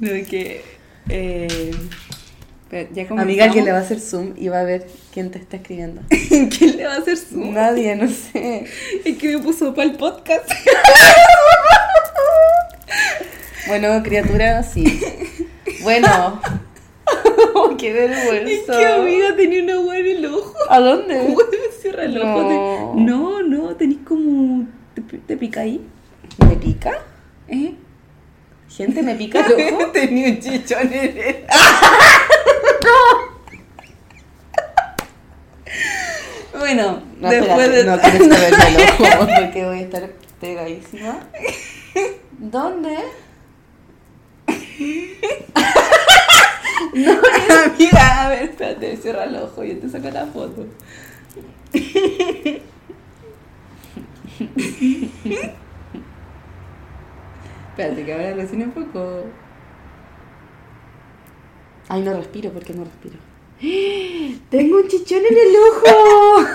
No, que. Eh, pero ya Amiga, ¿quién le va a hacer zoom y va a ver quién te está escribiendo? ¿Quién le va a hacer zoom? Nadie, no sé. Es que me puso para el podcast. Bueno, criatura, sí. Bueno. Qué Es vergüenza. que amiga tenía una hueá en el ojo. ¿A dónde? Cierra el No. ojo. No, no, tenés como. ¿Te, te pica ahí? ¿Me pica? ¿Eh? Gente, me pica el ojo. tenía un chichón en el. Bueno, No, después espérate, de. no tienes que verme el ojo porque voy a estar pegadísima. ¿Dónde? Amiga, a ver, espérate, cierra el ojo y te saco la foto. Espérate, que ahora recién enfocó. Ay, no respiro, ¿por qué no respiro? Tengo un chichón en el ojo.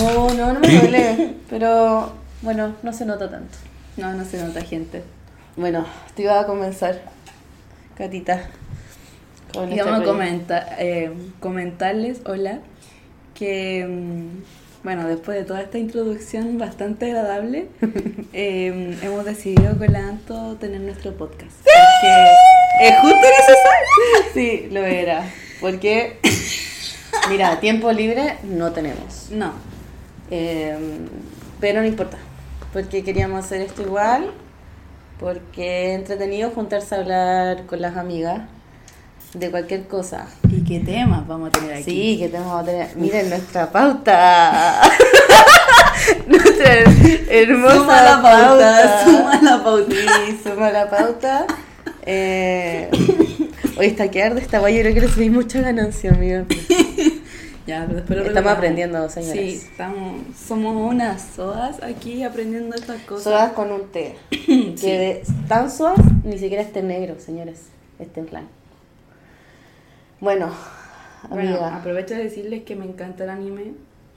No, no, no me duele. Pero bueno, no se nota tanto. No, no se nota, gente. Bueno, te iba a comenzar, Catita. con Y este vamos a comentar, eh, comentarles, hola, que mm, bueno, después de toda esta introducción bastante agradable, eh, hemos decidido con la Anto tener nuestro podcast. Porque es justo necesario. Sí, lo era. Porque, mira, tiempo libre no tenemos. No, Eh, pero no importa. Porque queríamos hacer esto igual. Porque es entretenido juntarse a hablar con las amigas de cualquier cosa. ¿y qué temas vamos a tener aquí? Sí, que tenemos que tener. Miren nuestra pauta. nuestra hermosa Suma la pauta, suma la pauta. Sí, suma la pauta. Eh, hoy está que arde esta guay, yo creo que le subí mucha ganancia, amiga. Ya, pero después lo Estamos aprendiendo, señores. Sí, estamos, somos unas sodas aquí aprendiendo estas cosas. Sodas con un té. Sí. Que de tan sodas ni siquiera esté negro, señores. Este en plan. Bueno, aprovecho de decirles que me encanta el anime.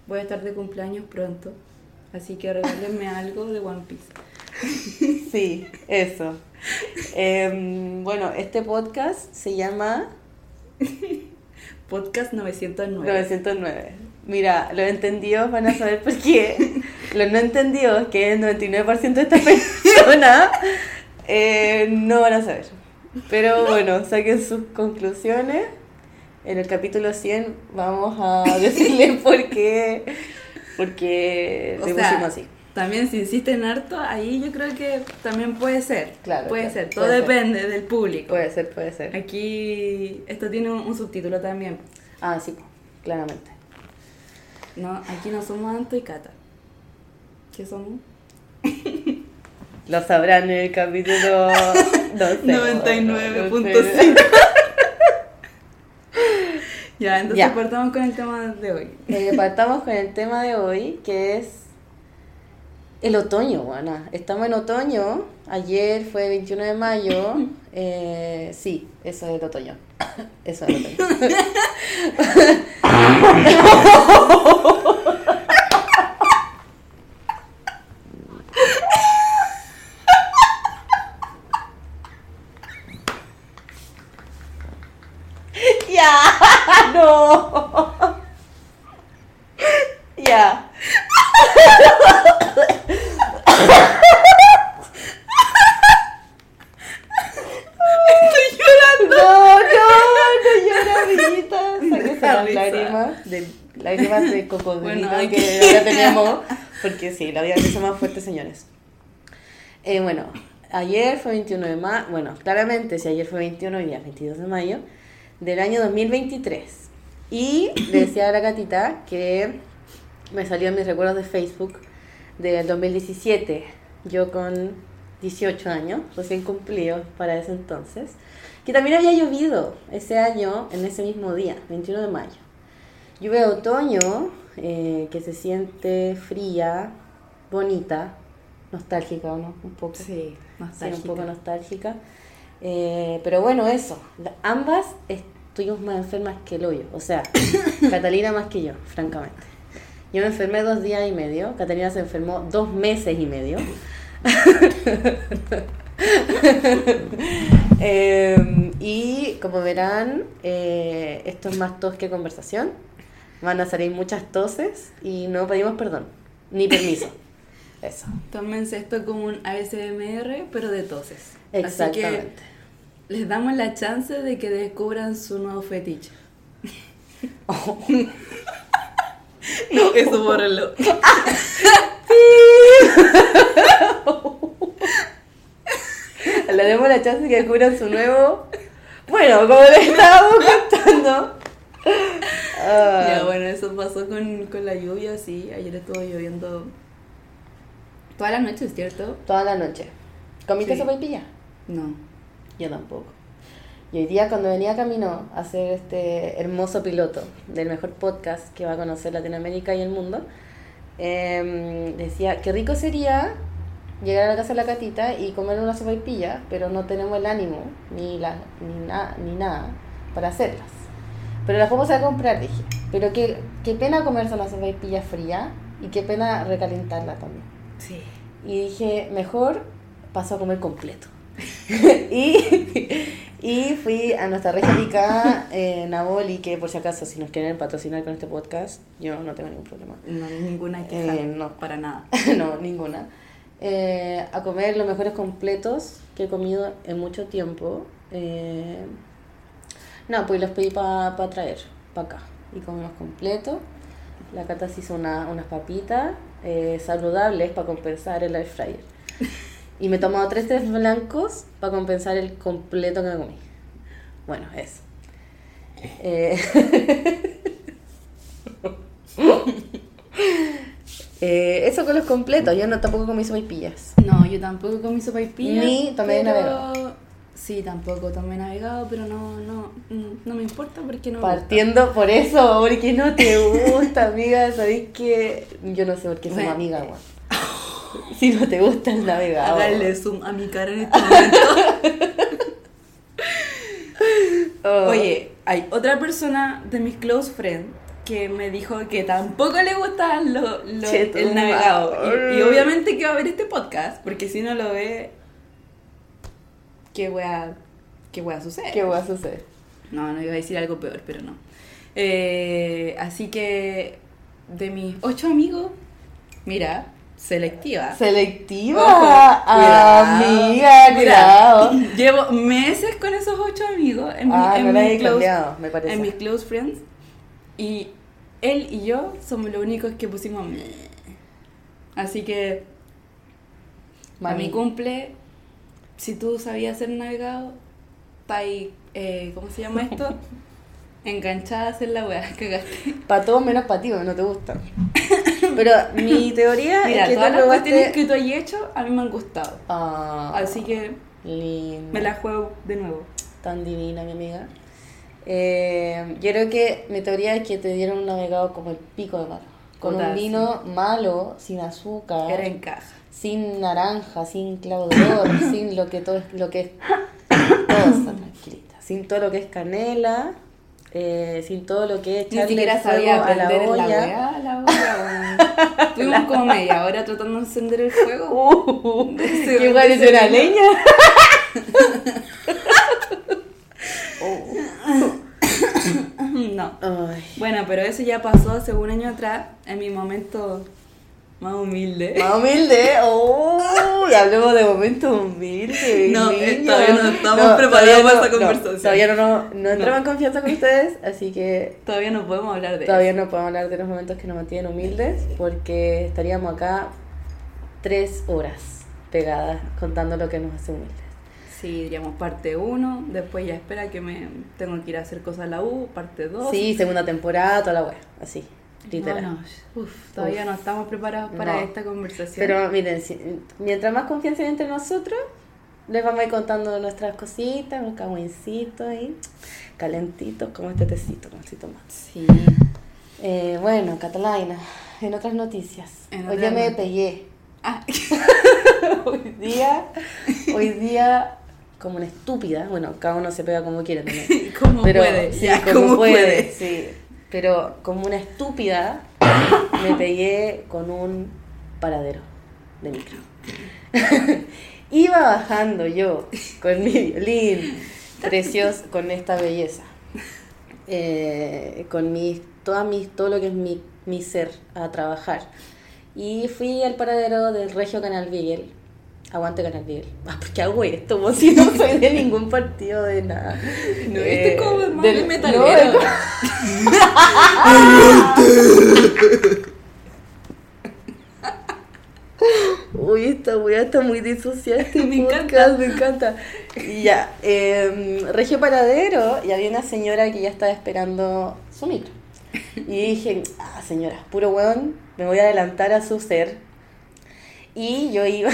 Voy a estar de cumpleaños pronto. Así que regálenme algo de One Piece. Sí, eso. Em, bueno, este podcast se llama Podcast 909. 909. Mira, los entendidos van a saber por qué. Los no entendidos, que es el 99% de estas personas, eh, no van a saber. Pero bueno, saquen sus conclusiones. En el capítulo 100 vamos a decirles por qué, por qué le pusimos así. También si insisten harto, ahí yo creo que también puede ser. Claro, Puede claro, ser, todo puede ser. depende del público. Puede ser, puede ser. Aquí, esto tiene un, un subtítulo también. Ah, sí, claramente. No, aquí no somos Anto y Cata. ¿Qué somos? Lo sabrán en el capítulo no sé, 99.5. Ya, entonces Ya. partamos con el tema de hoy. Eh, partamos con el tema de hoy, que es el otoño, Juana. Estamos en otoño. Ayer fue 21 de mayo. Eh, sí, eso es el otoño. Eso es el otoño. ya, no. Ya. Estoy llorando. No, no, no llora, amiguita. Sáquese Da las risa. lágrimas, de, lágrimas de cocodrilo Bueno, que que- ya teníamos. Porque sí, la vida es más fuerte, señores. Eh, bueno, ayer fue 21 de mayo. Bueno, claramente, si ayer fue 21, hoy día es 22 de mayo del año 2023. Y le decía a la gatita que me salió en mis recuerdos de Facebook del 2017. Yo con 18 años, recién cumplido para ese entonces. Que también había llovido ese año, en ese mismo día, 21 de mayo. Lluvia de otoño, eh, que se siente fría, bonita, nostálgica, ¿o no? Un poco. Sí, Sí, nostálgica. un poco nostálgica. Eh, pero bueno, eso. Ambas estuvimos más enfermas que el hoyo. O sea, Catalina más que yo, francamente. Yo me enfermé dos días y medio. Catalina se enfermó dos meses y medio. Eh, y como verán, eh, esto es más tos que conversación. Van a salir muchas toses y no pedimos perdón, ni permiso. Eso. Tómense esto como un ASMR, pero de toses. Así Exactamente. que les damos la chance de que descubran su nuevo fetiche. no, eso bórralo. Le demos la chance que descubran su nuevo. Bueno, como les estábamos contando. Ah, Ya, bueno, eso pasó con, con la lluvia, sí. Ayer estuvo lloviendo toda la noche, ¿cierto? Toda la noche. ¿Comiste Sí. sopaipilla? No. Yo tampoco. Y hoy día cuando venía camino a hacer este hermoso piloto del mejor podcast que va a conocer Latinoamérica y el mundo, em, decía, qué rico sería llegar a la casa de la catita y comer una sopaipilla, pero no tenemos el ánimo ni, la, ni, na- ni nada para hacerlas. Pero las vamos a comprar, dije. Pero qué, qué pena comerse una sopaipilla fría y qué pena recalentarla también. Sí. Y dije, mejor paso a comer completo. y, y fui a nuestra regia picada en Naboli, que por si acaso, si nos quieren patrocinar con este podcast, yo no tengo ningún problema. No ninguna queja. Eh, no. Para nada. no, ninguna. Eh, a comer los mejores completos que he comido en mucho tiempo. Eh, no, pues los pedí para traer, para acá. Y comimos completos. La Cata se hizo una- unas papitas eh, saludables para compensar el air fryer. Y me he tomado tres tés blancos para compensar el completo que me comí. Bueno, eso. Eh, eh, eso con los completos. Yo no tampoco comí sopaipillas. No, yo tampoco comí sopaipilla. Ni tomé pero- navegado. Sí, tampoco tomé navegado, pero no, no, no me importa porque no me Partiendo por eso, porque no te gusta, amiga. Sabéis que yo no sé por qué somos Bueno. amigas, weón. Si no te gusta el gusta. navegado. Háganle zoom a mi cara en este momento. Oh. Oye, hay otra persona de mis close friends que me dijo que tampoco le gusta lo, lo- el navegado. Y, obviamente que va a ver este podcast, porque si no lo ve, ¿qué wea, qué wea sucede? ¿Qué va a suceder? No, no iba a decir algo peor, pero no. Eh, así que de mis ocho amigos, mira, selectiva. Selectiva. Ojo, cuidado. Amiga, Mira, cuidado. Llevo meses con esos ocho amigos en, mi- Ah, en no mis close- cambiado, me parece. en mis close friends. Y él y yo somos los únicos que pusimos. Así que a Mami. mi cumple, si tú sabías hacer navegado, está ahí, eh, ¿cómo se llama esto? Enganchada a hacer la weá, cagaste. Para todos menos para ti, no te gusta. Pero mi teoría Mira, es que todas las cuestiones probaste... que tú has hecho a mí me han gustado. Ah, Así que linda. me la juego de nuevo. Tan divina, mi amiga. Eh, yo creo que mi teoría es que te dieron un navegado como el pico de malo. Con un vino malo, sin azúcar, Era en caja. sin naranja, sin oro, sin lo que todo es, lo que es todo está tranquilita, sin todo lo que es canela, eh, sin todo lo que es Ni echarle siquiera fuego sabía a la aprender en la olla. weá, la weá, weón. Estuvimos como media hora tratando de encender el fuego. Uh, que parece una leña. No. Ay. Bueno, pero eso ya pasó hace un año atrás, en mi momento más humilde. Más humilde, oh, hablemos de momentos humildes. No, eh, todavía no estamos preparados para no, esa conversación. No, todavía no, no, entramos en confianza con ustedes, así que Todavía no podemos hablar de todavía no podemos hablar de los momentos que nos mantienen humildes, porque estaríamos acá tres horas pegadas contando lo que nos hace humildes. Sí, diríamos parte 1, después ya espera que me tengo que ir a hacer cosas a la U, parte 2. Sí, segunda temporada, toda la wea, así, literal. No, no, uf, todavía Uf. no estamos preparados para No. esta conversación. Pero miren, si- mientras más confianza hay entre nosotros, les vamos a ir contando nuestras cositas, unos cagüincitos ahí, calentitos, como este tecito, como tecito más. Sí. Eh, bueno, Catalina, en otras noticias. En hoy día me pegué. Ah, hoy día, hoy día, como una estúpida, bueno, cada uno se pega como quiere también. ¿Cómo pero, puede? Sí, Ya, como ¿cómo puede, puede? sí. Pero como una estúpida, me pegué con un paradero de micro. Iba bajando yo con mi violín, precioso, con esta belleza. Eh, con mis, toda mis, todo lo que es mi, mi ser a trabajar. Y fui al paradero del Regio Canal Beagle. Aguante Canal Beagle. Ah, ¿por qué hago esto? Vos si no soy de ningún partido de nada. No, este es como más del- de no, metalero. Uy, esta weá está muy disociada. Este Me podcast, encanta. Me encanta. Y ya, eh, Regio Paradero, y había una señora que ya estaba esperando su micro. Y dije, ah, señora, puro weón, me voy a adelantar a su ser. Y yo iba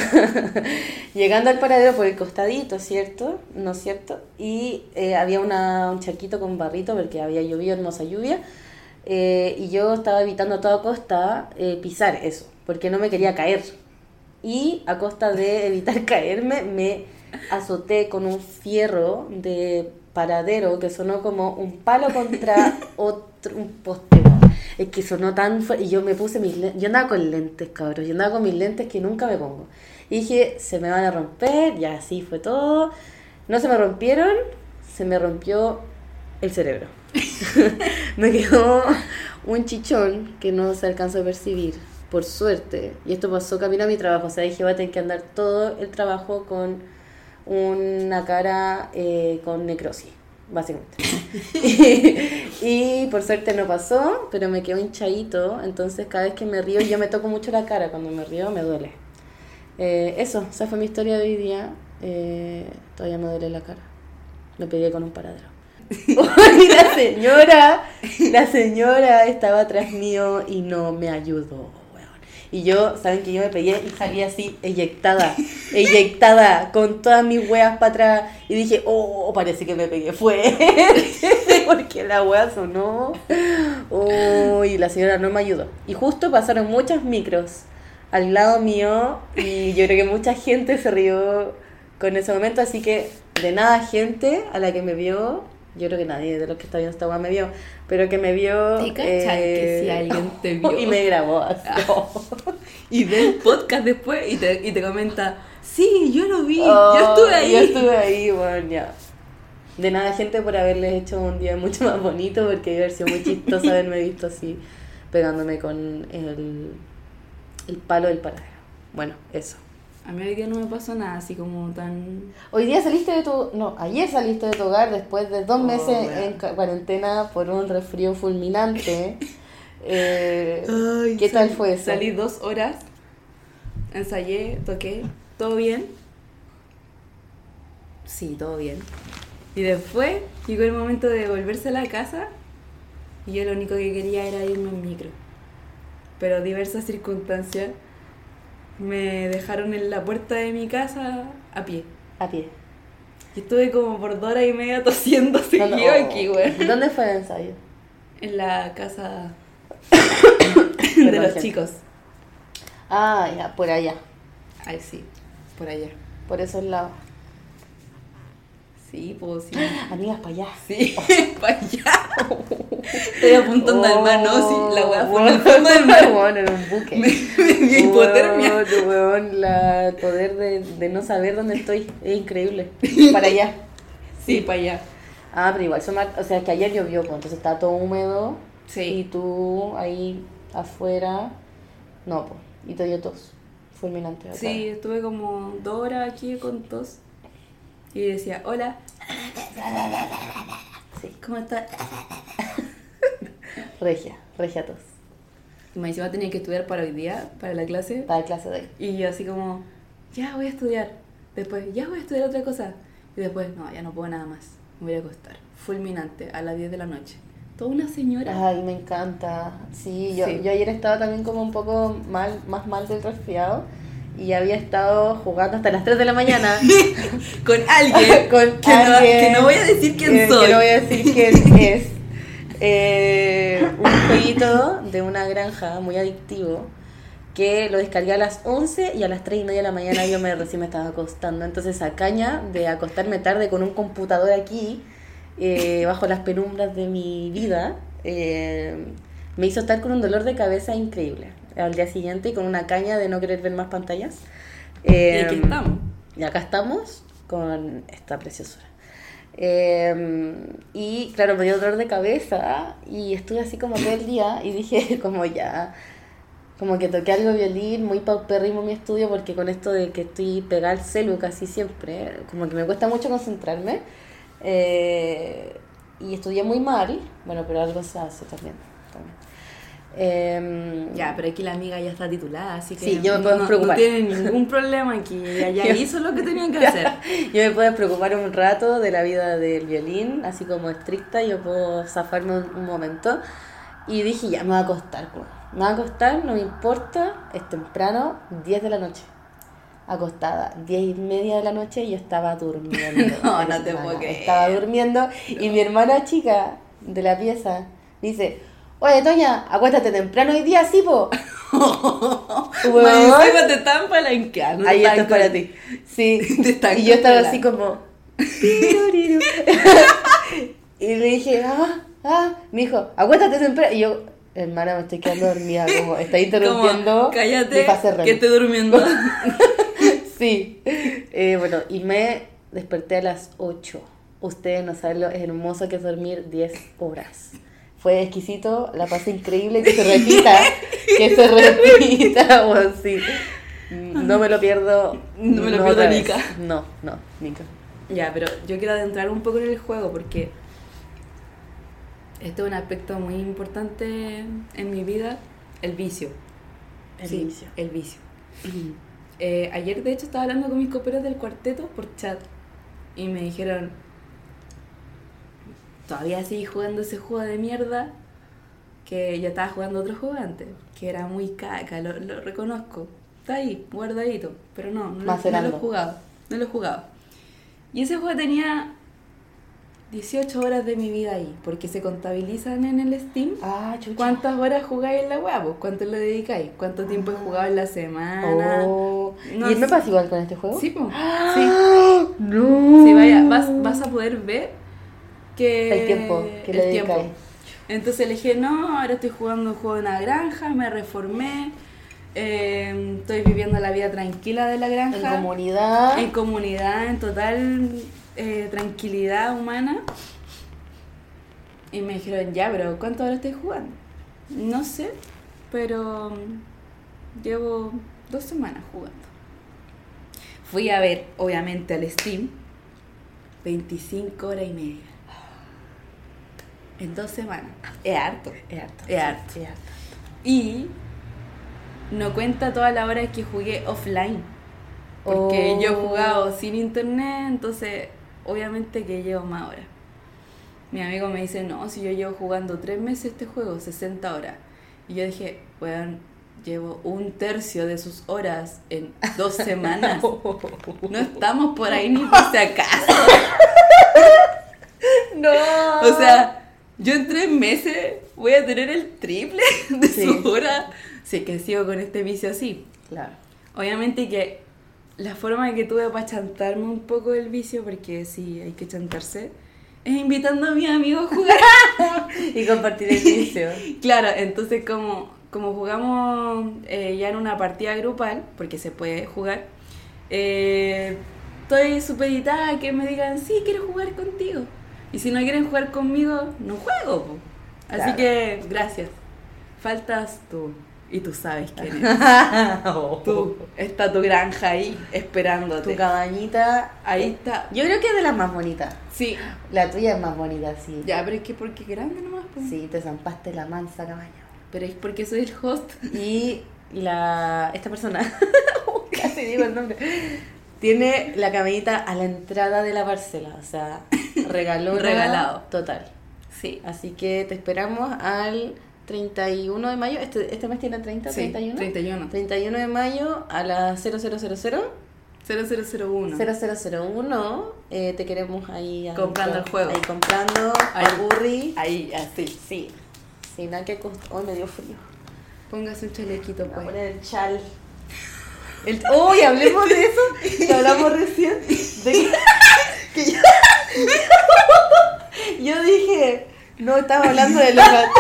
llegando al paradero por el costadito, ¿cierto? ¿No es cierto? Y eh, había una, un charquito con barrito porque había llovido hermosa lluvia. eh, y yo estaba evitando a toda costa eh, pisar eso, porque no me quería caer. Y a costa de evitar caerme, me azoté con un fierro de paradero que sonó como un palo contra otro, un poste. Es que sonó tan fuerte. Y yo me puse mis lentes. Yo andaba con lentes, cabros. Yo andaba con mis lentes que nunca me pongo. Y dije, se me van a romper. Y así fue todo. No se me rompieron. Se me rompió el cerebro. me quedó un chichón que no se alcanzó a percibir. Por suerte. Y esto pasó camino a mi trabajo. O sea, dije, voy a tener que andar todo el trabajo con una cara eh, con necrosis, básicamente. y, y por suerte no pasó, pero me quedó hinchadito, entonces cada vez que me río, yo me toco mucho la cara, cuando me río me duele. Eh, eso, esa fue mi historia de hoy día. Eh, todavía me duele la cara. Me pegué con un paradero. y la señora, la señora estaba atrás mío y no me ayudó. Y yo, saben que yo me pegué y salí así, eyectada, eyectada, con todas mis weas para atrás. Y dije, oh, parece que me pegué fuerte, porque la wea sonó. Oh, la señora no me ayudó. Y justo pasaron muchas micros al lado mío y yo creo que mucha gente se rió con ese momento, así que de nada gente a la que me vio, yo creo que nadie de los que está viendo esta me vio, pero que me vio... ¿Te cachai que si alguien te vio? Y me grabó así. Y ve el podcast después y te, y te comenta, sí, yo lo vi, Oh, yo estuve ahí. Yo estuve ahí, bueno, ya. De nada, gente, por haberles hecho un día mucho más bonito, porque debe haber sido muy chistoso haberme visto así, pegándome con el, el palo del paradero. Bueno, eso. A mí hoy día no me pasó nada así como tan... Hoy día saliste de tu... No, ayer saliste de tu hogar después de dos Oh, meses weón. en cuarentena por un resfrío fulminante. Eh, Ay, ¿Qué tal fue eso? Salí dos horas, ensayé, toqué, todo bien. Sí, todo bien. Y después llegó el momento de volverse a la casa y yo lo único que quería era irme en micro. Pero diversas circunstancias me dejaron en la puerta de mi casa a pie. A pie. Y estuve como por dos horas y media tosiendo seguido No, no, aquí, güey. ¿Dónde fue el ensayo? En la casa Perdón, de los chicos. Ah, ya, por allá. Ay, sí, por allá. Por esos lados. Sí, pues sí. Amigas, para allá. Sí, para allá. Estoy apuntando al mar, ¿no? Sí, la weá fue en el Oh, del mar. Bueno, en un buque. Me, me dio hipotermia. Weón, weón, la, el poder de, de no saber dónde estoy es increíble. Para allá. Sí, para allá. Ah, pero igual, son o sea, que ayer llovió, pues, entonces está todo húmedo. Y Sí. tú ahí afuera. No, pues. Y te dio tos. Fulminante. acá. Sí, estuve como dos horas aquí con tos. Y decía, hola, Sí. ¿cómo estás? Regia, regia tos. Y me encima tenía que estudiar para hoy día, para la clase. Para clase de hoy. Y yo así como, ya voy a estudiar. Después, ya voy a estudiar otra cosa. Y después, no, ya no puedo nada más. Me voy a acostar. Fulminante, a las 10 de la noche. Toda una señora. Ay, me encanta. Sí, yo, Sí. yo ayer estaba también como un poco mal, más mal del resfriado. Y había estado jugando hasta las 3 de la mañana. Con alguien. con que, no, alguien que no voy a decir quién que- soy. Que no voy a decir quién es. Eh, un jueguito de una granja muy adictivo que lo descargué a las 11 y a las 3 y media de la mañana yo me, recién me estaba acostando. Entonces esa caña de acostarme tarde con un computador aquí, eh, bajo las penumbras de mi vida, eh, me hizo estar con un dolor de cabeza increíble al día siguiente y con una caña de no querer ver más pantallas. y aquí Em, estamos. Y acá estamos con esta preciosura. Eh, y claro, me dio dolor de cabeza y estuve así como todo el día y dije como ya, como que toqué algo violín, muy paupérrimo mi estudio porque con esto de que estoy pegada al celu casi siempre, como que me cuesta mucho concentrarme. Eh, y estudié muy mal, bueno, pero algo se hace también. Eh, Ya, pero aquí la amiga ya está titulada, así que Sí, yo me no, puedo no- preocupar. no tiene ningún problema aquí. Ella ya Yo- hizo lo que tenían que hacer. Yo me puedo preocupar un rato de la vida del violín, así como estricta, yo puedo zafarme un, un momento. Y dije, ya, me voy a acostar. pues. Me voy a acostar, no me importa, es temprano, 10 de la noche. Acostada, 10 y media de la noche y yo estaba durmiendo. No, no te puedo creer. Estaba durmiendo y mi hermana chica de la pieza dice, oye, Toña, acuéstate temprano hoy día, sí, po. Encima te están palanqueando. Ahí te esto es están para ti. Sí. Te están y yo estaba así como. Y le dije, ah, ah. Me dijo, acuéstate temprano. Y yo, hermana, me estoy quedando dormida. Como, está interrumpiendo. Como, cállate, mi fase REM". que estoy durmiendo. Sí. Eh, bueno, y me desperté a las 8. Ustedes no saben lo hermoso que es dormir 10 horas. Fue exquisito, la pasé increíble, que se repita, que se repita, o sí. No me lo pierdo. No me lo pierdo nica. No, no, Nica. Ya, pero yo quiero adentrar un poco en el juego porque este es un aspecto muy importante en mi vida, el vicio. El Sí, vicio. El vicio. Eh, ayer, de hecho, estaba hablando con mis coperos del cuarteto por chat y me dijeron, todavía seguí jugando ese juego de mierda que yo estaba jugando otro juego antes, que era muy caca, lo, lo reconozco. Está ahí, guardadito, pero no, no, lo- no lo jugado, no lo he jugado. Y ese juego tenía 18 horas de mi vida ahí, porque se contabilizan en el Steam. Ah. ¿Cuántas horas jugáis en la web? pues? ¿Cuánto le dedicáis? ¿Cuánto tiempo he jugado en la semana? Oh. No ¿Y me pasa igual con este juego? Sí, pues. Sí. ¡Ah! No. Sí, vaya, vas, vas a poder ver que... El tiempo que el le tiempo. dedicáis. Entonces le dije, no, ahora estoy jugando un juego de una granja, me reformé, eh, estoy viviendo la vida tranquila de la granja. En comunidad. En comunidad, en total eh, tranquilidad humana. Y me dijeron, ya, pero ¿cuánto ahora estoy jugando? No sé, pero mm, llevo dos semanas jugando. Fui a ver, obviamente, al Steam, 25 horas y media. En dos semanas. Es harto. Es harto. Es harto. Es harto. Y no cuenta todas las horas que jugué offline. Porque Oh. yo he jugado sin internet, entonces obviamente que llevo más horas. Mi amigo me dice, no, si yo llevo jugando tres meses este juego, 60 horas. Y yo dije, bueno, llevo un tercio de sus horas en dos semanas. No estamos por ahí ni por si acaso. No. O sea, yo en tres meses voy a tener el triple de Sí. sus horas. Si es que sigo con este vicio así. Claro. Obviamente que la forma que tuve para chantarme un poco del vicio, porque sí, hay que chantarse, es invitando a mis amigos a jugar. Y compartir el vicio. claro, entonces como, como jugamos eh, ya en una partida grupal, porque se puede jugar, eh, estoy supeditada a que me digan, sí, quiero jugar contigo. Y si no quieren jugar conmigo, no juego. po. Así Claro. que, gracias. Faltas tú. Y tú sabes quién eres. Tú, está tu granja ahí esperándote. Tu cabañita. Ahí está. Yo creo que es de las más bonitas. Sí. La tuya es más bonita, sí. Ya, pero es que porque es grande nomás. po. Sí, te zampaste la mansa cabaña. Pero es porque soy el host. Y la esta persona, casi digo el nombre, tiene la cabañita a la entrada de la parcela. O sea, regaló. Regalado. Total. Sí. Así que te esperamos al 31 de mayo. Este, este mes tiene 30, Sí, 31. 31. 31 de mayo a las 0000 0001. 0001. Eh, te queremos ahí. Comprando el juego. Ahí comprando. Ahí. Papurri. Ahí, así. Sí. Sin nada que. Hoy me dio frío. Póngase un chalequito, pues. poner el chal. El... Uy, hablemos de eso. Que hablamos recién. De que, que yo... yo dije. No, estaba hablando de los gat-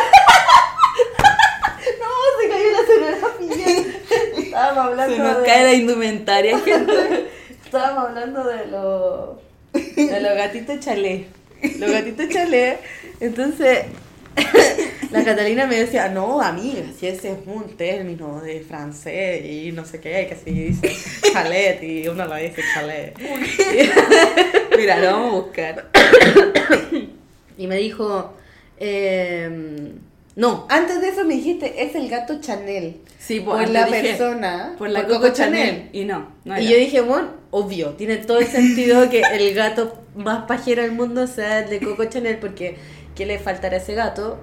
No, se cayó la escenografía. Estábamos hablando Se nos de... cae la indumentaria, gente. Estábamos hablando de los de los gatitos chalet. Los gatitos chalet. Entonces, la Catalina me decía, no, amiga, si ese es un término de francés y no sé qué, que se dice chalet y uno lo dice chalet. Mira, lo vamos a buscar. Y me dijo, em, no, antes de eso me dijiste, es el gato Chanel. Sí, por antes la dije, persona, Por la por Coco, Coco Chanel. Chanel. Y no, no y yo dije, bueno, obvio, tiene todo el sentido que el gato más pajero del mundo sea el de Coco Chanel, porque ¿qué le faltará a ese gato?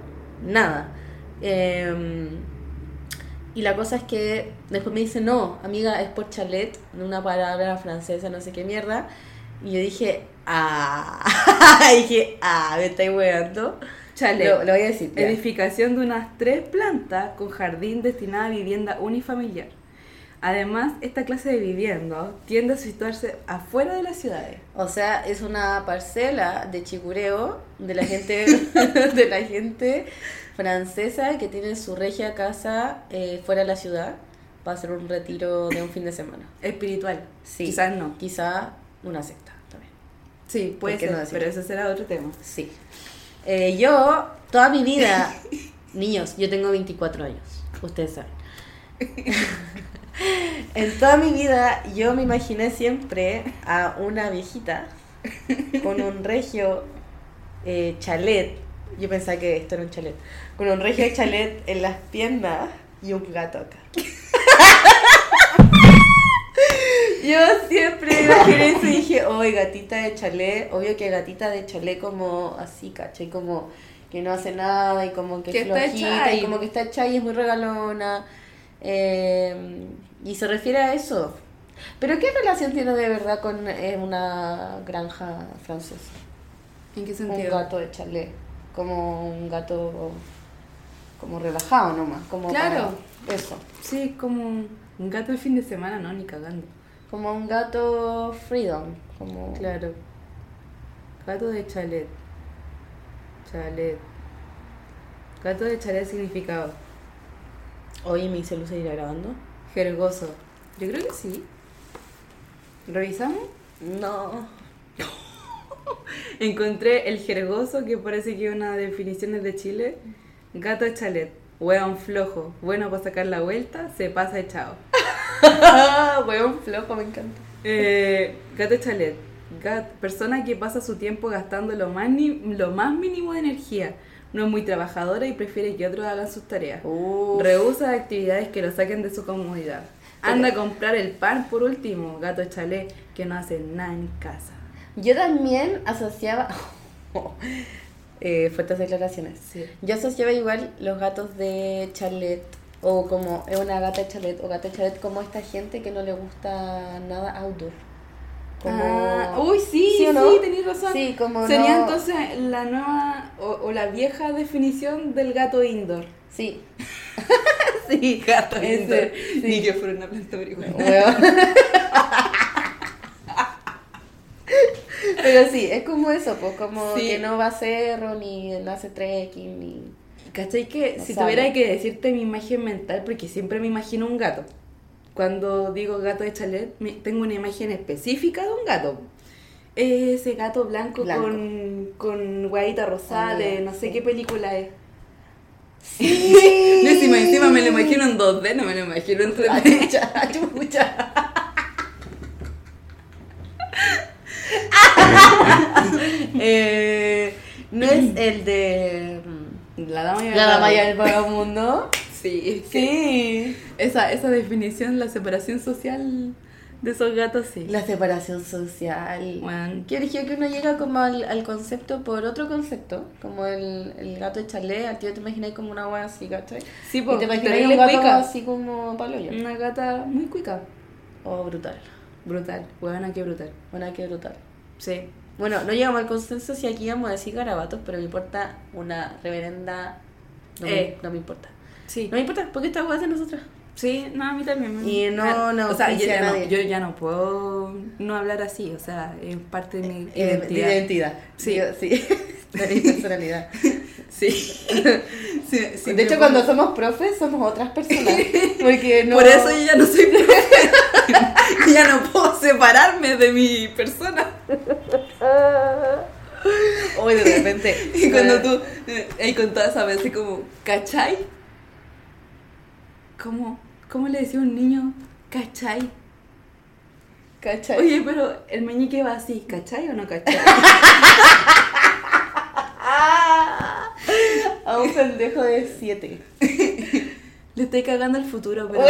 Nada. Em, y la cosa es que después me dice, no, amiga, es por chalet, una palabra francesa, no sé qué mierda. Y yo dije, ah, dije, ah, me estáis weando. Chalet. Lo, lo voy a decir. ya. Edificación de unas tres plantas con jardín destinada a vivienda unifamiliar. Además, esta clase de vivienda tiende a situarse afuera de las ciudades. O sea, es una parcela de chicureo de la gente, de la gente francesa que tiene su regia casa eh, fuera de la ciudad para hacer un retiro de un fin de semana. Espiritual. Sí. Quizás no. Quizá una secta también. Sí, puede ¿Por qué ser, no pero eso será otro tema. Sí. Eh, yo, toda mi vida, niños, yo tengo 24 años, ustedes saben. en toda mi vida yo me imaginé siempre a una viejita con un regio eh, chalet. Yo pensaba que esto era un chalet. Con un regio chalet en las piernas y un gato acá. Yo siempre imaginé eso y dije, oye, gatita de chalet, obvio que gatita de chalet como así, caché, como que no hace nada y como que, Que flojita y- como que está hecha y es muy regalona. Eh, y se refiere a eso. Pero ¿qué relación tiene de verdad con eh, una granja francesa? ¿En qué Un sentido? gato de chalet, como un gato como relajado nomás, como Claro. eso. Sí, como un gato de fin de semana, no, ni cagando. Como un gato freedom, como Claro. Gato de chalet. Chalet. Gato de chalet significado. Oye, mi celu seguirá grabando. Jergoso. Yo creo que sí. ¿Revisamos? No. Encontré el jergoso, que parece que es una definición de Chile. Gato chalet. Hueón flojo. Bueno para sacar la vuelta, se pasa echado. Hueón flojo, me encanta. Eh, gato chalet. Gat- persona que pasa su tiempo gastando lo más, ni- lo más mínimo de energía. No es muy trabajadora y prefiere que otros hagan sus tareas. Uf. Rehúsa de actividades que lo saquen de su comodidad. Anda a comprar el pan por último, gato chalet, que no hace nada en casa. Yo también asociaba. eh, fuertes declaraciones. Sí. Yo asociaba igual los gatos de chalet. O como es una gata de chalet. O gato de chalet como esta gente que no le gusta nada outdoor. Como. Ah, uy, sí, ¿Sí no? tenés razón. Sí, como Sería no- entonces la nueva o, o la vieja definición del gato indoor. Sí. Sí, gato Ese, indoor. sí. Ni que fuera una planta marihuana. Pero sí, es como eso, pues como Sí. que no va a cerro, ni no hace trekking, ni... ¿Cachai? Que No si sabe. tuviera que decirte mi imagen mental, porque siempre me imagino un gato. Cuando digo gato de chalet, me- tengo una imagen específica de un gato. Ese gato blanco, Blanco. con, con guayita rosada, de no sé sí. qué película es. Sí. No, encima, encima me lo imagino en 2D, no me lo imagino en 3D. Achucha, eh, no es el de mm, La dama y el la dama y el vagabundo. Sí, sí. Esa, esa definición, la separación social de esos gatos, sí. La separación social. Bueno, Que eligió que uno llega como al, al concepto por otro concepto, como el, el gato de chalet, al tío te imagináis como una wea así, ¿cachai? sí, y pues, te imagináis un gato cuica. así como paloyo. Una gata muy cuica. Oh, brutal. Brutal, buena que brutal. Bueno, qué brutal. Sí. Bueno, no llegamos al consenso si aquí íbamos a decir garabatos, pero me importa una reverenda... No, Eh. me, no me importa. Sí. No me importa, porque esta wea es de nosotras. Sí, no, a mí también. Y no, no O sea, yo ya a no, nadie. yo ya no puedo no hablar así, o sea, es parte de mi Eh, de identidad. identidad. Sí. Yo- sí. de mi personalidad. Sí. Sí, sí, de hecho, cuando somos profes, somos otras personas. Porque no... Por eso yo ya no soy profe. ya no puedo separarme de mi persona. Hoy de repente... Y cuando tú, eh, ahí con todas esas veces como, ¿cachai? ¿Cómo, ¿Cómo le decía a un niño, cachai? ¿Cachai? Oye, pero el meñique va así, ¿cachai o no cachai? A un pendejo de 7. Le estoy cagando el futuro, pero...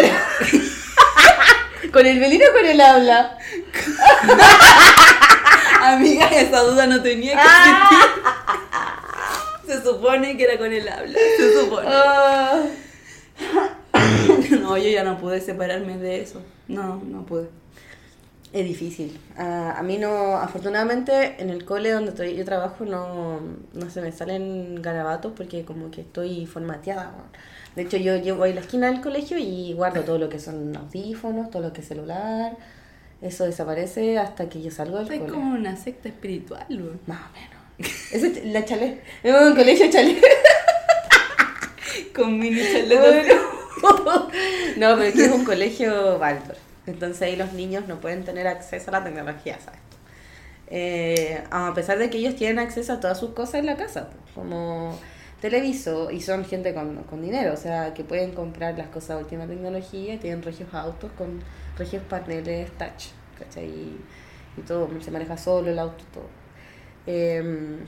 ¿Con el velino o con el habla? Amiga, esa duda no tenía que existir. Se supone que era con el habla, se supone. Ah. No, yo ya no pude separarme de eso. No, no pude. Es difícil. Ah, a mí no, afortunadamente en el cole donde estoy, yo trabajo no, no se me salen garabatos porque como que estoy formateada. De hecho yo llevo ahí la esquina del colegio y guardo todo lo que son audífonos, todo lo que es celular. Eso desaparece hasta que yo salgo del cole. como una secta espiritual, güey. Más o menos. Ese es la chalet. Es un colegio chalet. Con mini chaletas. No, pero aquí es un colegio Waldorf. Entonces ahí los niños no pueden tener acceso a la tecnología, ¿sabes? Eh, a pesar de que ellos tienen acceso a todas sus cosas en la casa, pues, como televisor, y son gente con, con dinero, o sea, que pueden comprar las cosas de última tecnología, y tienen regios autos con regios paneles touch, ¿cachai? Y, y todo, se maneja solo el auto, todo. Em,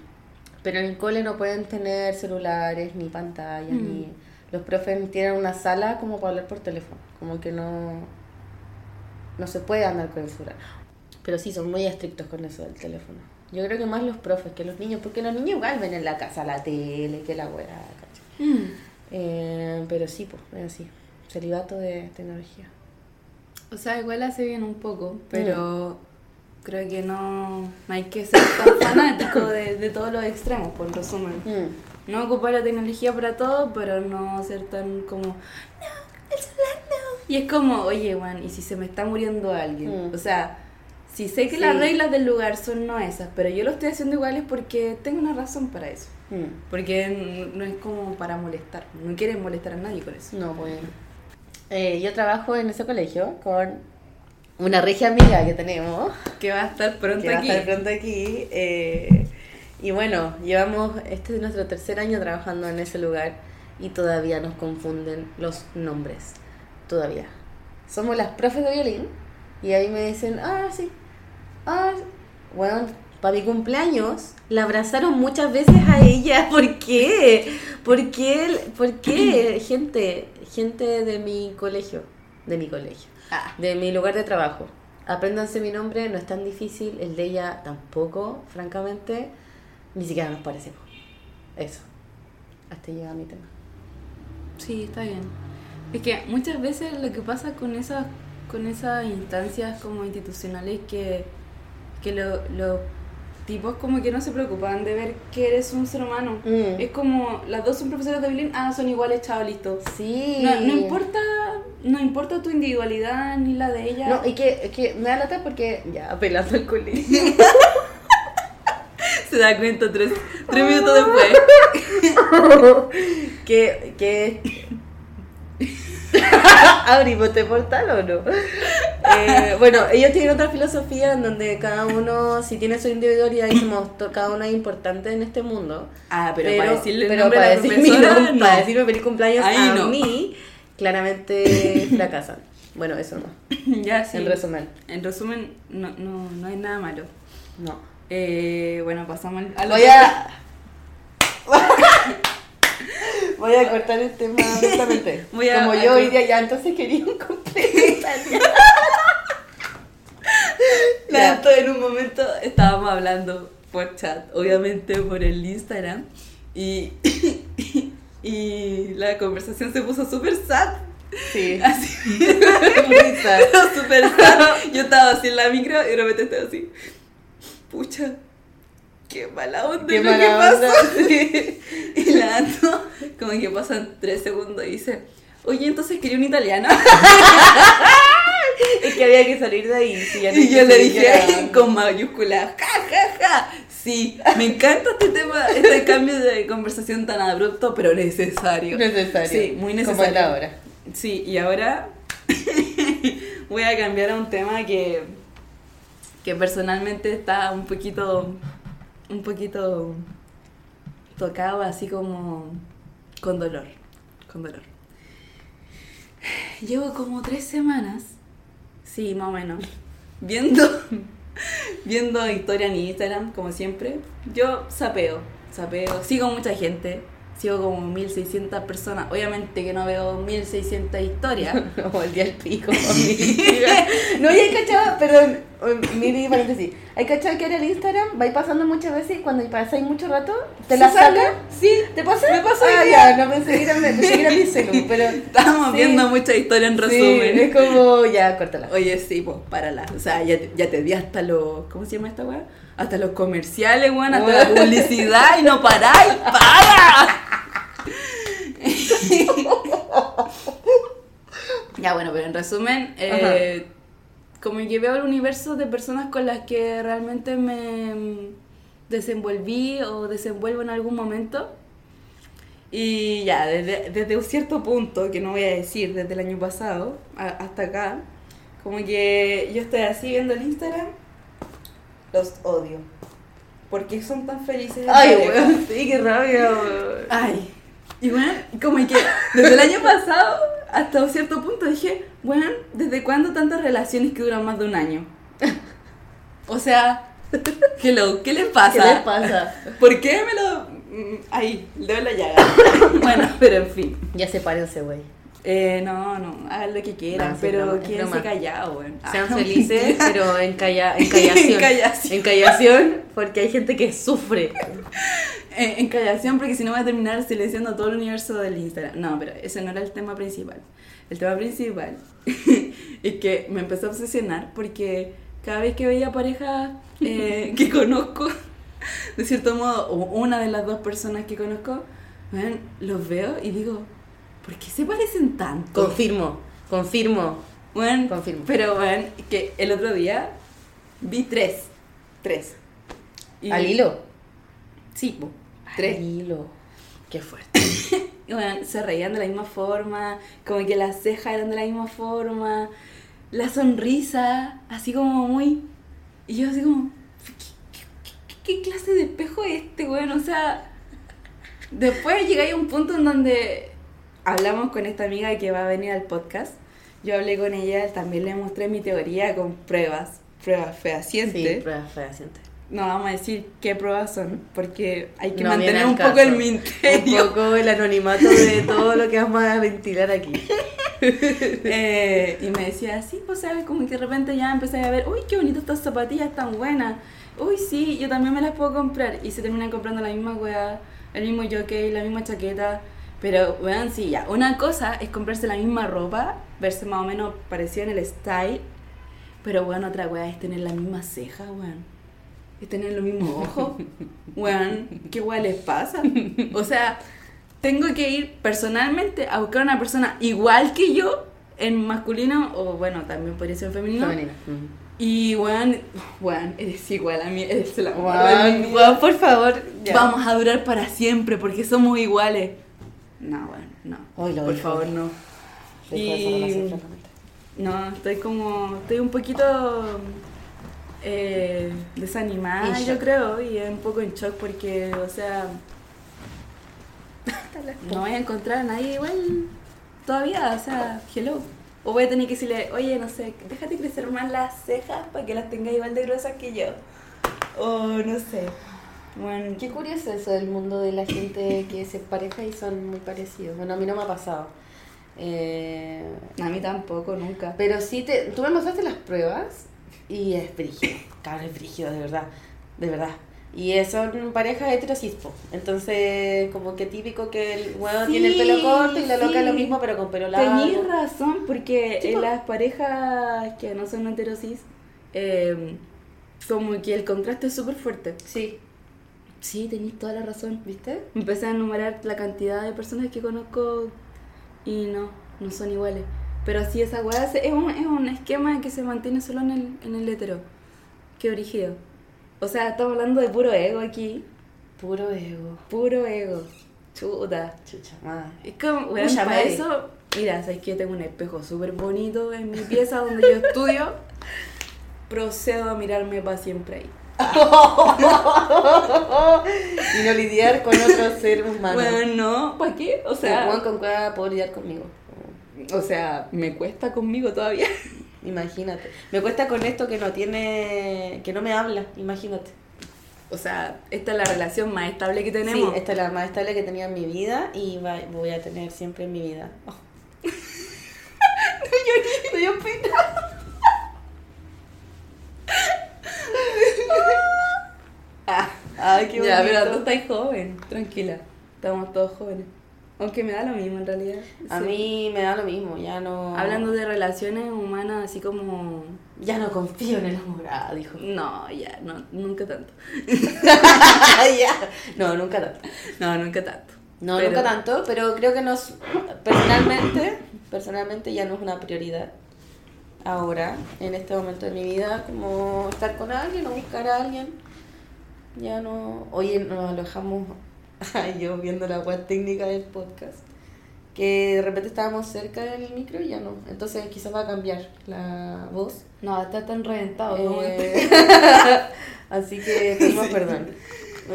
pero en el cole no pueden tener celulares, ni pantallas, Mm. ni... Los profes tienen una sala como para hablar por teléfono, como que no... No se puede andar con el celular. Pero sí, son muy estrictos con eso del teléfono. Yo creo que más los profes que los niños, porque los niños igual ven en la casa la tele, que la weá, ¿cachai? Mm. Eh, pero sí, pues, es así. Celibato de tecnología. O sea, igual hace bien un poco, pero creo que no, no hay que ser tan fanático de, de todos los extremos, por resumen. Mm. No ocupar la tecnología para todo, pero no ser tan como, no, el celular no. Y es como, oye, Juan, ¿y si se me está muriendo alguien? Mm. O sea, si sé que Sí. las reglas del lugar son no esas, pero yo lo estoy haciendo igual es porque tengo una razón para eso. Mm. Porque no es como para molestar. No quieren molestar a nadie con eso. No, bueno. Eh, yo trabajo en ese colegio con una regia amiga que tenemos. Que va a estar pronto que va a aquí. estar pronto aquí. eh, y bueno, llevamos, este es nuestro tercer año trabajando en ese lugar y todavía nos confunden los nombres. Todavía. Somos las profes de violín y ahí me dicen, ah, sí. Ah, bueno, para mi cumpleaños la abrazaron muchas veces a ella. ¿Por qué? ¿Por qué? ¿Por qué? Gente, gente de mi colegio. De mi colegio Ah, de mi lugar de trabajo. Apréndanse mi nombre, no es tan difícil, el de ella tampoco, francamente, ni siquiera nos parecemos. Eso. Hasta llega mi tema. sí, está bien. Es que muchas veces lo que pasa con esas, con esas instancias como institucionales que, que lo- los tipos como que no se preocupan de ver que eres un ser humano. Mm. Es como, las dos son profesoras de violín, ah, son iguales, chao, listo. Sí. No, no importa, no importa tu individualidad ni la de ella. No, y que, que me da lata porque ya apelando al colegio. se da cuenta tres, tres minutos después. que, que abrimos este portal o no. Eh, bueno, ellos tienen otra filosofía en donde cada uno, si tiene su individualidad, y somos cada uno es importante en este mundo. Ah, pero, para decirle pero nombre para a la decir mi profesora, nom- no. para decirme feliz cumpleaños Ahí a no. mí, claramente fracasan. Bueno, eso no. ya, sí. En resumen, En resumen, no, no, no hay nada malo. no. Eh, bueno, pasamos al- Voy a. Voy a cortar el tema lentamente. Voy a- Como yo hoy día ya, entonces quería un complementario. Tanto en un momento estábamos hablando por chat, obviamente por el Instagram, y, y la conversación se puso súper sad. Sí. Así, Muy sad. súper sad. Yo estaba así en la micro y de repente estaba así, pucha, qué mala onda Qué que mala pasó. onda. Sí. Y la Anto, como que pasan tres segundos y dice, oye, entonces quería un italiano. Es que había que salir de ahí. sí, ya no Y yo le dije llorando. con mayúsculas, ja, ja, ja, Sí, me encanta este tema, este cambio de conversación tan abrupto, pero necesario. Necesario. Sí, muy Como necesario. es la hora. Sí, y ahora voy a cambiar a un tema que, que personalmente está un poquito, un poquito tocado así como con dolor, con dolor. Llevo como tres semanas, sí, más o menos, viendo, viendo historia en Instagram, como siempre. Yo sapeo, sapeo, sigo mucha gente, sigo como 1600 personas. Obviamente que no veo 1600 historias. Como el día del pico. no, y hay cachado, perdón, mini paréntesis. Hay cachado que ahora el Instagram va pasando muchas veces y cuando pasáis mucho rato, te la ¿Se saca? Sí, ¿te pasa? Me pasó Ah, ya, no pensé que era, pensé que era mi celu, pero. Estábamos Sí. viendo mucha historia en Sí, resumen. es como, ya, córtala. Oye, sí, pues, párala. O sea, ya ya te di hasta los. ¿Cómo se llama esta weá? Hasta los comerciales, weón, hasta la publicidad y no paráis. ¡Para! ya, bueno, pero en resumen, eh, como que veo el universo de personas con las que realmente me mm, desenvolví o desenvuelvo en algún momento. Y ya, desde, desde un cierto punto, que no voy a decir desde el año pasado a- hasta acá, como que yo estoy así viendo el Instagram, los odio. ¿Por qué son tan felices? en Ay, weón, sí, qué rabia, weón. Ay, y bueno, como que desde el año pasado hasta un cierto punto dije, bueno, ¿desde cuándo tantas relaciones que duran más de un año? O sea, hello, ¿qué les pasa? ¿Qué les pasa? ¿Por qué me lo...? mm, Ahí, le doy la llaga. bueno, pero en fin. Ya sepárense, güey. Eh, no, no, hagan lo que quieran, No, sí, pero es quédense callados, weón. Sean Ah, felices, pero en, calla, en callación. En callación. En callación, porque hay gente que sufre. En, en callación, porque si no voy a terminar silenciando todo el universo del Instagram. No, pero ese no era el tema principal. El tema principal es que me empezó a obsesionar porque cada vez que veía parejas eh, que conozco, de cierto modo, o una de las dos personas que conozco, los veo y digo, ¿por qué se parecen tanto? Confirmo, confirmo. Weón, Confirmo. Pero bueno, que el otro día vi tres. Tres. Y- Al hilo. Sí, po, Al tres. hilo. Qué fuerte. Y bueno, se reían de la misma forma, como que las cejas eran de la misma forma, la sonrisa, así como muy... Y yo así como, ¿qué, qué- qué- qué clase de espejo es este, weón? O sea, después llegué a un punto en donde hablamos con esta amiga que va a venir al podcast. Yo hablé con ella, también le mostré mi teoría con pruebas, pruebas fehacientes. Sí, prueba fehaciente. No vamos a decir qué pruebas son, porque hay que No mantener un al poco caso. el misterio. Un poco el anonimato de todo lo que vamos a ventilar aquí. Eh, y me decía, sí, pues sabes, como que de repente ya empecé a ver, uy, qué bonitas estas zapatillas tan buenas. Uy, sí, yo también me las puedo comprar. Y se terminan comprando la misma weá, el mismo jockey, la misma chaqueta. Pero, weón, sí, ya. Una cosa es comprarse la misma ropa, verse más o menos parecido en el style. Pero, weón, otra weá es tener la misma ceja, weón. Es tener los mismos ojos. Weón, ¿qué weá les pasa? O sea, tengo que ir personalmente a buscar una persona igual que yo en masculino o bueno, también podría ser femenino. Femenina. Y weón, weón, eres igual a mí, eres mi vida. Juan, por favor. ya. Vamos a durar para siempre porque somos iguales. No, weón, no. Lo Por favor, no. Y-. No, estoy como, estoy un poquito eh, desanimada, yo creo, y un poco en shock porque, o sea, no voy a encontrar a nadie igual todavía, o sea, hello. O voy a tener que decirle, oye, no sé, déjate crecer más las cejas para que las tengas igual de gruesas que yo. O no sé. Bueno, Qué curioso eso del mundo de la gente que se pareja y son muy parecidos. Bueno, a mí no me ha pasado. Eh, a mí tampoco, nunca. pero sí, te, tú me mostraste las pruebas y es brígido. Cabrón, es brígido, de verdad. De verdad. Y son parejas heterocispo. Entonces, como que típico que el huevo Sí, tiene el pelo corto y la loca sí. lo mismo, pero con pelo largo. Tenías razón, porque en las parejas que no son heterosis, eh, como que el contraste es súper fuerte. Sí, Sí, tenéis toda la razón. ¿viste? Empecé a enumerar la cantidad de personas que conozco y no, no son iguales. Pero sí, esa weá es un, es un esquema que se mantiene solo en el, en el hetero. Qué origido. O sea, estamos hablando de puro ego aquí. Puro ego. Puro ego. Chuta. Chucha madre. Es como, weón, Pucha para madre. eso, mira, sabes que yo tengo un espejo súper bonito en mi pieza donde yo estudio. Procedo a mirarme para siempre ahí. Y no lidiar con otro ser humano. Bueno, no, ¿para qué? O o sea, sea, con cuál puedo lidiar conmigo. o sea, me cuesta conmigo todavía. Imagínate. Me cuesta con esto que no tiene. que no me habla, imagínate. O sea, esta es la relación más estable que Sí, tenemos. esta es la más estable que tenía en mi vida y va- voy a tener siempre en mi vida. Oh. Me dio pena. Ah, ay, qué Ya, bonito. pero tú estás joven, tranquila. Estamos todos jóvenes. Aunque me da lo mismo en realidad. A Sí. mí me da lo mismo, ya no. Hablando de relaciones humanas, así como. Ya no confío en el amor, ah, dijo. No, ya, no, nunca tanto. ya. No, nunca tanto. No, nunca tanto. No, Pero- nunca tanto, pero creo que nos. Personalmente, personalmente ya no es una prioridad. Ahora, en este momento de mi vida, como estar con alguien o buscar a alguien. Ya no. Oye, nos alojamos. Yo viendo la web técnica del podcast. Que de repente estábamos cerca del micro y ya no. Entonces quizás va a cambiar la voz. No, está tan reventado. Eh, Así que pedimos perdón.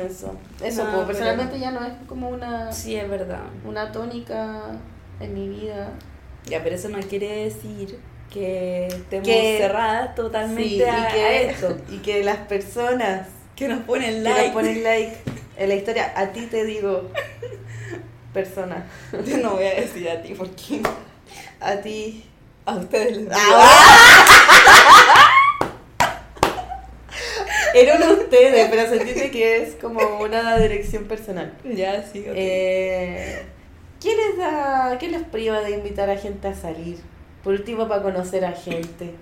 Eso. Eso, No, pues, pero- personalmente ya no es como una, Sí, es verdad. una tónica en mi vida. Ya, pero eso no quiere decir que estemos Que- cerradas totalmente Sí, a, y, que, a esto. y que las personas Que nos ponen que like. nos ponen like en la historia, a ti te digo, persona, Yo no voy a decir a ti porque a ti. a ustedes les digo. Eran ustedes, pero se entiende que es como una dirección personal. Ya, sí, ok. Eh, ¿qué, les da, ¿Qué les priva de invitar a gente a salir? Por último, para conocer a gente.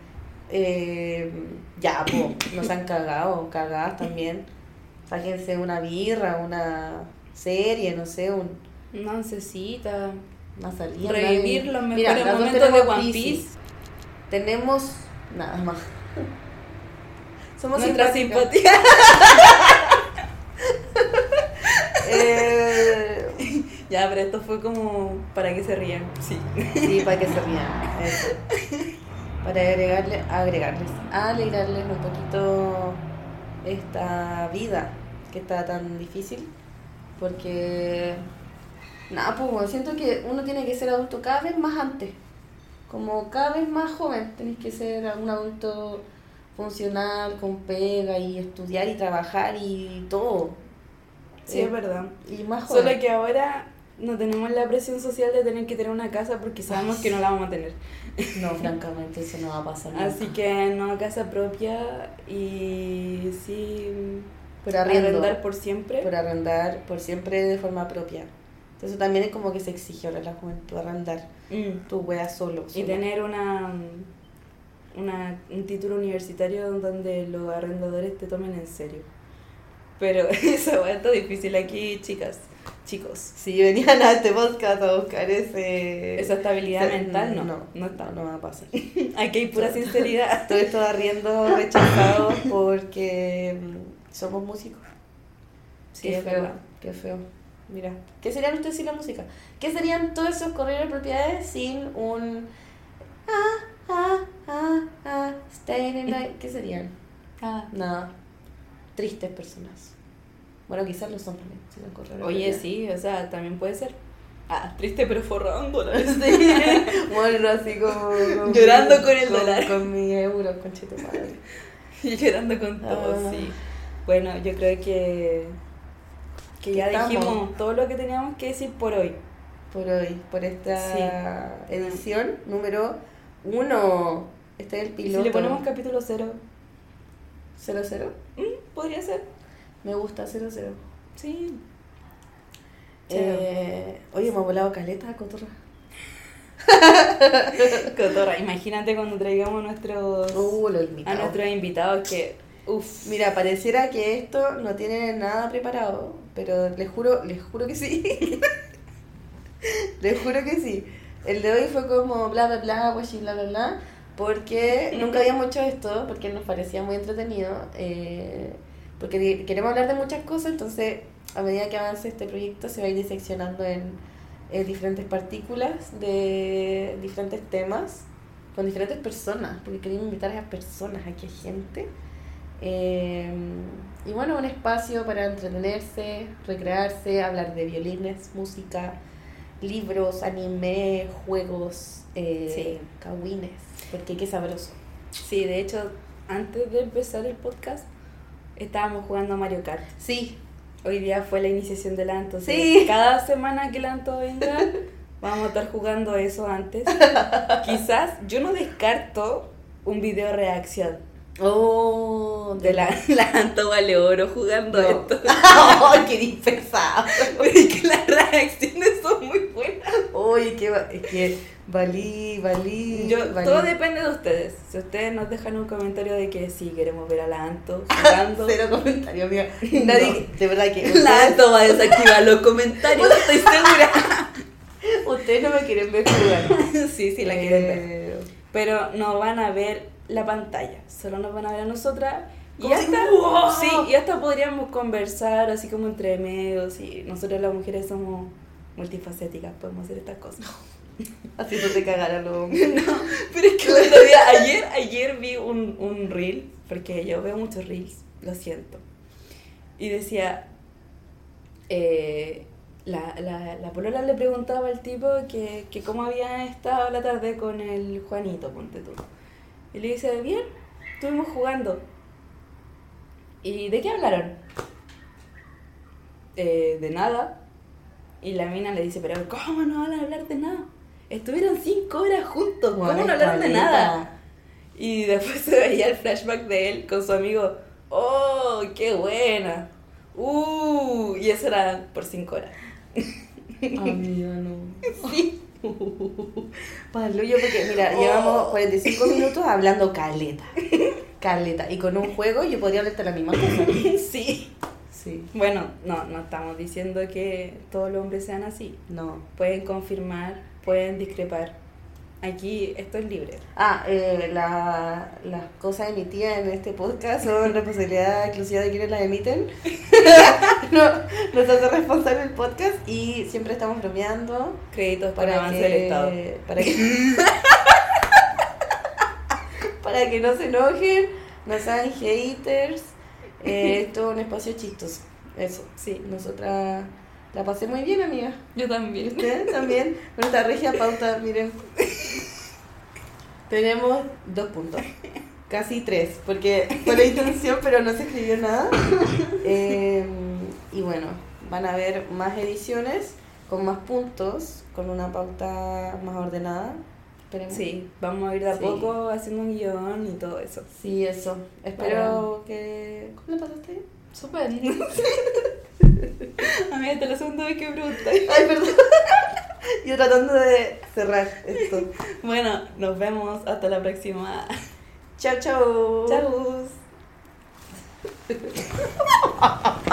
Eh, ya, po, nos han cagado, cagadas también. Sáquense una birra, una serie, no sé, un, Una oncecita. una salida. Revivir los mejores momentos de One. Piece. Tenemos nada más. Somos Nuestra simpáticas. simpatía. Eh, Ya, pero esto fue como para que se rían. Sí. Sí, para que se rían. Eso. Para agregarle, agregarles, alegrarles un poquito esta vida que está tan difícil. Porque, nada, pues siento que uno tiene que ser adulto cada vez más antes. Como cada vez más joven, tenés que ser un adulto funcional, con pega y estudiar y trabajar y todo. Sí, Eh, es verdad. Y más joven. Solo que ahora no tenemos la presión social de tener que tener una casa porque sabemos que no la vamos a tener. No, francamente, eso no va a pasar. nunca. Así que no casa propia y sí Por arriendo. arrendar por siempre. por arrendar por siempre de forma propia. Entonces también es como que se exige ahora la juventud arrendar Mm. tu wea solo. Y solo. tener una, una un título universitario donde los arrendadores te tomen en serio. Pero eso va está difícil aquí, chicas, chicos. Si venían a este podcast a buscar ese... Esa estabilidad ese- mental no, no, no está. no va a pasar. Aquí hay pura sinceridad. Todo esto arriendo rechazados porque mm, somos músicos. Sí, qué es feo, verdad. qué feo. Mira, ¿qué serían ustedes sin la música? ¿Qué serían todos esos correos de propiedades sin un... Ah, ah, ah, ah, stay in night? ¿Qué serían? Ah. Nada. Tristes personas. Bueno, quizás lo son también. si de Oye, sí, o sea, también puede ser. Ah, triste pero forrándola. Sí. Bueno, así como, como- Llorando con el dólar. Con mi euro, con madre. Y llorando con todo, Ah. sí. Bueno, yo creo que, que ya Estamos. dijimos todo lo que teníamos que decir por hoy. Por hoy, por esta Sí. edición número uno. Este es el ¿Y piloto. si le ponemos capítulo cero? 00. Mm, Podría ser. Me gusta 00. Sí. Eh, oye, ha volado caleta, cotorra. Cotorra, imagínate cuando traigamos nuestros, Uh, a nuestros invitados que, uff, Mira, pareciera que esto no tiene nada preparado, pero les juro, les juro que sí. les juro que sí. El de hoy fue como bla bla bla, guachi, bla bla bla, porque nunca habíamos hecho esto, porque nos parecía muy entretenido. eh, porque queremos hablar de muchas cosas, entonces a medida que avance este proyecto se va a ir diseccionando en, en diferentes partículas de diferentes temas con diferentes personas, porque queremos invitar a esas personas, aquí hay gente. Eh, y bueno, un espacio para entretenerse, recrearse, hablar de violines, música, libros, anime, juegos, eh, kawines, porque qué sabroso. Sí, de hecho, antes de empezar el podcast, estábamos jugando a Mario Kart. Sí. Hoy día fue la iniciación del Anto. Sí. Cada semana que el Anto venga, vamos a estar jugando eso antes. Quizás yo no descarto un video reacción. Oh, de la, la Anto vale oro jugando No. esto. ¡Ay, qué dispersado! Porque que las reacciones son muy buenas. Oye, va- es que valí, valí. Yo, valí. todo depende de ustedes. Si ustedes nos dejan un comentario de que sí queremos ver a la Anto jugando, Cero comentario, amiga. Nadie, de verdad que. la ustedes, Anto va a desactivar los comentarios, estoy segura. ustedes no me quieren ver jugar. sí, sí, la quieren ver. Pero no van a ver la pantalla, solo nos van a ver a nosotras. Y hasta, ¡Wow! sí, y hasta podríamos conversar así como entre medios. Y nosotras las mujeres somos multifacéticas, podemos hacer estas cosas. Así no te cagaran los Pero es que el otro día, ayer, ayer vi un, un reel, porque yo veo muchos reels, lo siento. Y decía, eh, la, la, la polola le preguntaba al tipo que, que cómo había estado la tarde con el Juanito, ponte tú. Y le dice, bien, estuvimos jugando. ¿Y de qué hablaron? "Eh, de nada. Y la mina le dice, pero ¿cómo no van a hablar de nada? Estuvieron cinco horas juntos, ¿cómo no hablaron de nada? Y después se veía el flashback de él con su amigo. ¡Oh, qué buena! ¡Uh! Y eso era por cinco horas. Amiga, no. Sí. Palo yo porque, mira, llevamos 45 minutos hablando caleta. Caleta. Y con un juego yo podría hablarte la misma cosa. Sí. Sí. Bueno, no, no estamos diciendo que todos los hombres sean así. No. Pueden confirmar, pueden discrepar. Aquí esto es libre. Ah, eh, la, las cosas emitidas en este podcast son responsabilidad exclusiva de quienes las emiten. no, nos hace responsable el podcast y siempre estamos bromeando Créditos para para avance del Estado. que, para que para que no se enojen, no sean haters. Eh, esto es un espacio chistoso. Eso, sí, nosotras la pasé muy bien, amiga. Yo también. Ustedes también, esta regia pauta, miren. Tenemos dos puntos. Casi tres, porque fue la intención, pero no se escribió nada. Eh, y bueno, van a haber más ediciones con más puntos, con una pauta más ordenada. Esperemos. Sí, vamos a ir de a Sí. poco haciendo un guion y todo eso. Sí, eso. Espero que. ¿Cómo le pasaste? Súper. Amiga, esta es la segunda vez que preguntas. Ay, perdón. Yo tratando de cerrar esto. Bueno, nos vemos hasta la próxima. Chao, chao. Chau.